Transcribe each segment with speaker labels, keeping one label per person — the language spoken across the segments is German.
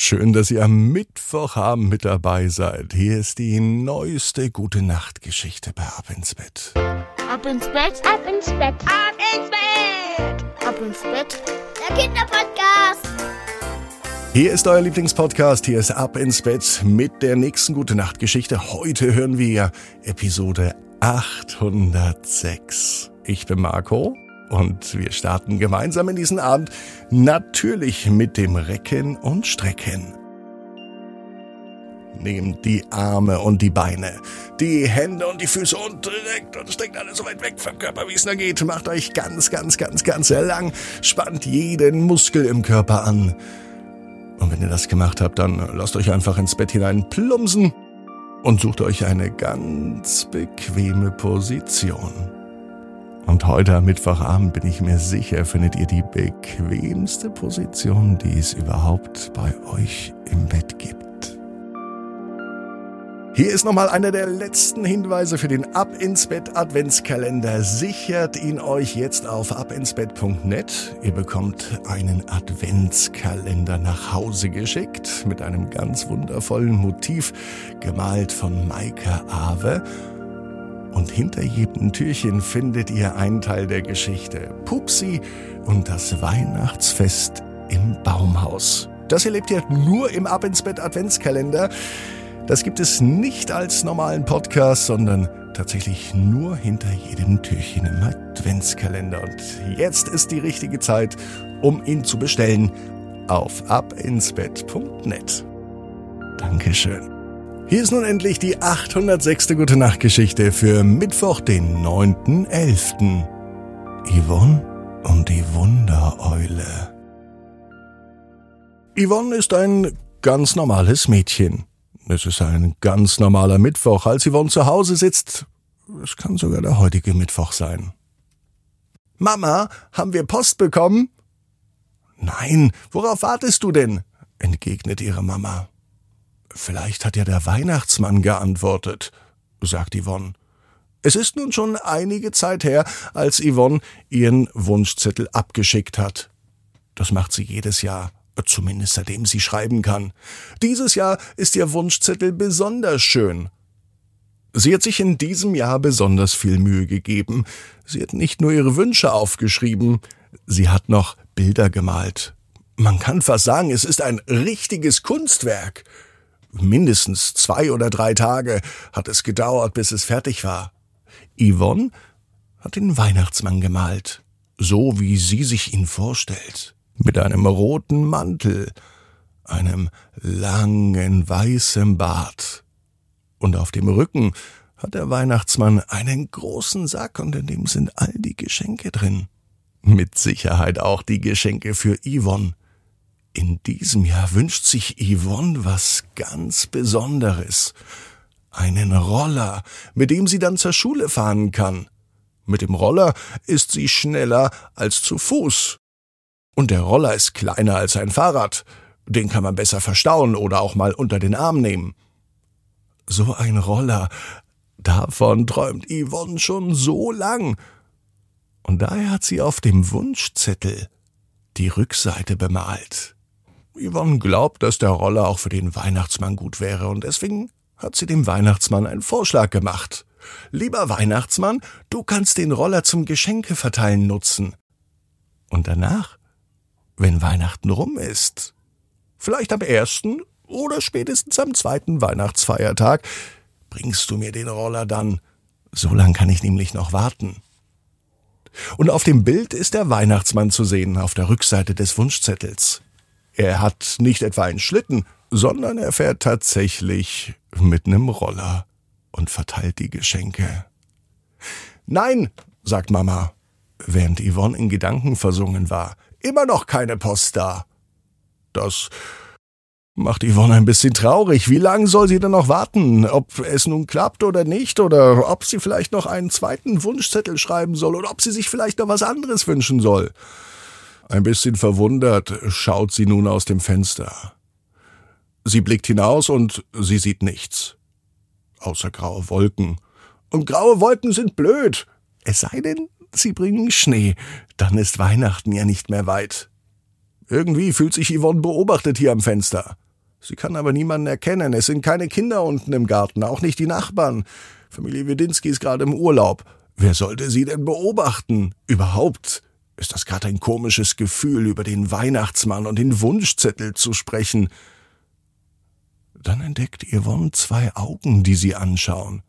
Speaker 1: Schön, dass ihr am Mittwochabend mit dabei seid. Hier ist die neueste Gute Nacht Geschichte bei Ab ins Bett.
Speaker 2: Ab ins Bett, ab ins Bett, ab ins Bett, ab ins Bett. Der Kinderpodcast.
Speaker 1: Hier ist euer Lieblingspodcast. Hier ist Ab ins Bett mit der nächsten Gute Nacht Geschichte. Heute hören wir Episode 806. Ich bin Marco und wir starten gemeinsam in diesen Abend natürlich mit dem Recken und Strecken. Nehmt die Arme und die Beine, die Hände und die Füße und direkt und streckt alles so weit weg vom Körper, wie es nur geht. Macht euch ganz, ganz, ganz, ganz lang. Spannt jeden Muskel im Körper an. Und wenn ihr das gemacht habt, dann lasst euch einfach ins Bett hinein plumpsen und sucht euch eine ganz bequeme Position. Und heute am Mittwochabend bin ich mir sicher, findet ihr die bequemste Position, die es überhaupt bei euch im Bett gibt. Hier ist nochmal einer der letzten Hinweise für den Ab ins Bett Adventskalender. Sichert ihn euch jetzt auf abinsbett.net. Ihr bekommt einen Adventskalender nach Hause geschickt mit einem ganz wundervollen Motiv gemalt von Maike Awe. Und hinter jedem Türchen findet ihr einen Teil der Geschichte. Pupsi und das Weihnachtsfest im Baumhaus. Das erlebt ihr nur im Ab ins Bett Adventskalender. Das gibt es nicht als normalen Podcast, sondern tatsächlich nur hinter jedem Türchen im Adventskalender. Und jetzt ist die richtige Zeit, um ihn zu bestellen auf abinsbett.net. Dankeschön. Hier ist nun endlich die 806. Gute Nacht Geschichte für Mittwoch, den 9.11. Yvonne und die Wundereule. Yvonne ist ein ganz normales Mädchen. Es ist ein ganz normaler Mittwoch, als Yvonne zu Hause sitzt. Es kann sogar der heutige Mittwoch sein. Mama, haben wir Post bekommen? Nein, worauf wartest du denn? entgegnet ihre Mama. Vielleicht hat ja der Weihnachtsmann geantwortet, sagt Yvonne. Es ist nun schon einige Zeit her, als Yvonne ihren Wunschzettel abgeschickt hat. Das macht sie jedes Jahr, zumindest seitdem sie schreiben kann. Dieses Jahr ist ihr Wunschzettel besonders schön. Sie hat sich in diesem Jahr besonders viel Mühe gegeben. Sie hat nicht nur ihre Wünsche aufgeschrieben, sie hat noch Bilder gemalt. Man kann fast sagen, es ist ein richtiges Kunstwerk. Mindestens zwei oder drei Tage hat es gedauert, bis es fertig war. Yvonne hat den Weihnachtsmann gemalt, so wie sie sich ihn vorstellt, mit einem roten Mantel, einem langen weißen Bart. Und auf dem Rücken hat der Weihnachtsmann einen großen Sack und in dem sind all die Geschenke drin. Mit Sicherheit auch die Geschenke für Yvonne. In diesem Jahr wünscht sich Yvonne was ganz Besonderes. Einen Roller, mit dem sie dann zur Schule fahren kann. Mit dem Roller ist sie schneller als zu Fuß. Und der Roller ist kleiner als ein Fahrrad. Den kann man besser verstauen oder auch mal unter den Arm nehmen. So ein Roller, davon träumt Yvonne schon so lang. Und daher hat sie auf dem Wunschzettel die Rückseite bemalt. Yvonne glaubt, dass der Roller auch für den Weihnachtsmann gut wäre und deswegen hat sie dem Weihnachtsmann einen Vorschlag gemacht. Lieber Weihnachtsmann, du kannst den Roller zum Geschenkeverteilen nutzen. Und danach, wenn Weihnachten rum ist, vielleicht am ersten oder spätestens am zweiten Weihnachtsfeiertag, bringst du mir den Roller dann. So lang kann ich nämlich noch warten. Und auf dem Bild ist der Weihnachtsmann zu sehen auf der Rückseite des Wunschzettels. Er hat nicht etwa einen Schlitten, sondern er fährt tatsächlich mit nem Roller und verteilt die Geschenke. Nein, sagt Mama, während Yvonne in Gedanken versungen war. Immer noch keine Post da. Das macht Yvonne ein bisschen traurig. Wie lange soll sie denn noch warten? Ob es nun klappt oder nicht? Oder ob sie vielleicht noch einen zweiten Wunschzettel schreiben soll? Oder ob sie sich vielleicht noch was anderes wünschen soll? Ein bisschen verwundert schaut sie nun aus dem Fenster. Sie blickt hinaus und sie sieht nichts. Außer graue Wolken. Und graue Wolken sind blöd. Es sei denn, sie bringen Schnee. Dann ist Weihnachten ja nicht mehr weit. Irgendwie fühlt sich Yvonne beobachtet hier am Fenster. Sie kann aber niemanden erkennen. Es sind keine Kinder unten im Garten, auch nicht die Nachbarn. Familie Wedinski ist gerade im Urlaub. Wer sollte sie denn beobachten? Überhaupt ist das gerade ein komisches Gefühl, über den Weihnachtsmann und den Wunschzettel zu sprechen. Dann entdeckt Yvonne zwei Augen, die sie anschauen.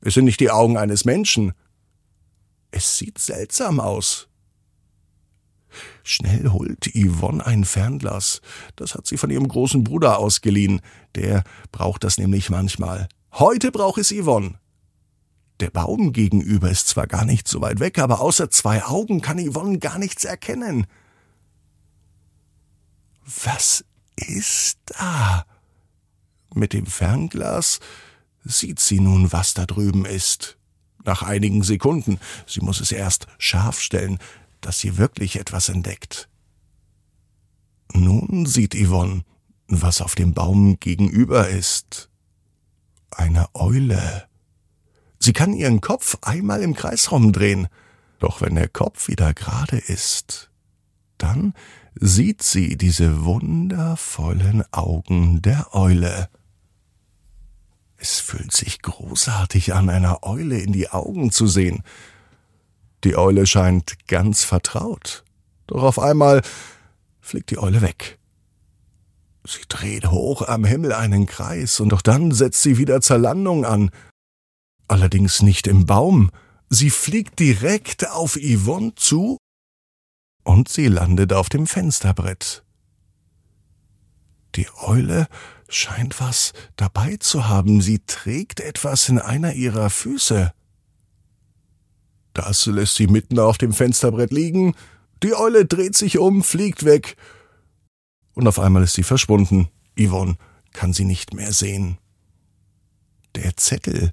Speaker 1: Es sind nicht die Augen eines Menschen. Es sieht seltsam aus. Schnell holt Yvonne ein Fernglas. Das hat sie von ihrem großen Bruder ausgeliehen. Der braucht das nämlich manchmal. Heute braucht es Yvonne. Der Baum gegenüber ist zwar gar nicht so weit weg, aber außer zwei Augen kann Yvonne gar nichts erkennen. Was ist da? Mit dem Fernglas sieht sie nun, was da drüben ist. Nach einigen Sekunden, sie muss es erst scharf stellen, dass sie wirklich etwas entdeckt. Nun sieht Yvonne, was auf dem Baum gegenüber ist. Eine Eule. Sie kann ihren Kopf einmal im Kreis rumdrehen, doch wenn der Kopf wieder gerade ist, dann sieht sie diese wundervollen Augen der Eule. Es fühlt sich großartig an, einer Eule in die Augen zu sehen. Die Eule scheint ganz vertraut. Doch auf einmal fliegt die Eule weg. Sie dreht hoch am Himmel einen Kreis, und doch dann setzt sie wieder zur Landung an. Allerdings nicht im Baum. Sie fliegt direkt auf Yvonne zu und sie landet auf dem Fensterbrett. Die Eule scheint was dabei zu haben. Sie trägt etwas in einer ihrer Füße. Das lässt sie mitten auf dem Fensterbrett liegen. Die Eule dreht sich um, fliegt weg. Und auf einmal ist sie verschwunden. Yvonne kann sie nicht mehr sehen. Der Zettel,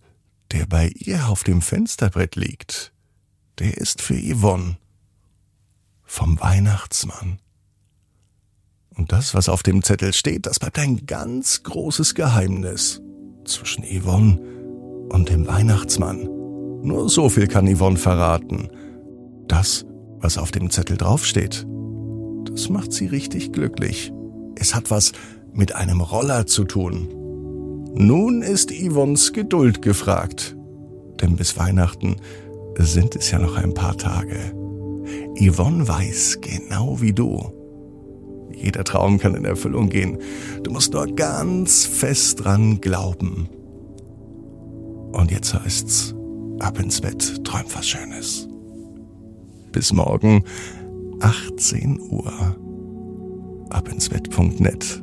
Speaker 1: der bei ihr auf dem Fensterbrett liegt, der ist für Yvonne. Vom Weihnachtsmann. Und das, was auf dem Zettel steht, das bleibt ein ganz großes Geheimnis zwischen Yvonne und dem Weihnachtsmann. Nur so viel kann Yvonne verraten. Das, was auf dem Zettel draufsteht, das macht sie richtig glücklich. Es hat was mit einem Roller zu tun. Nun ist Yvonnes Geduld gefragt. Denn bis Weihnachten sind es ja noch ein paar Tage. Yvonne weiß genau wie du. Jeder Traum kann in Erfüllung gehen. Du musst nur ganz fest dran glauben. Und jetzt heißt's, Ab ins Bett, träum was Schönes. Bis morgen, 18 Uhr. Abinsbett.net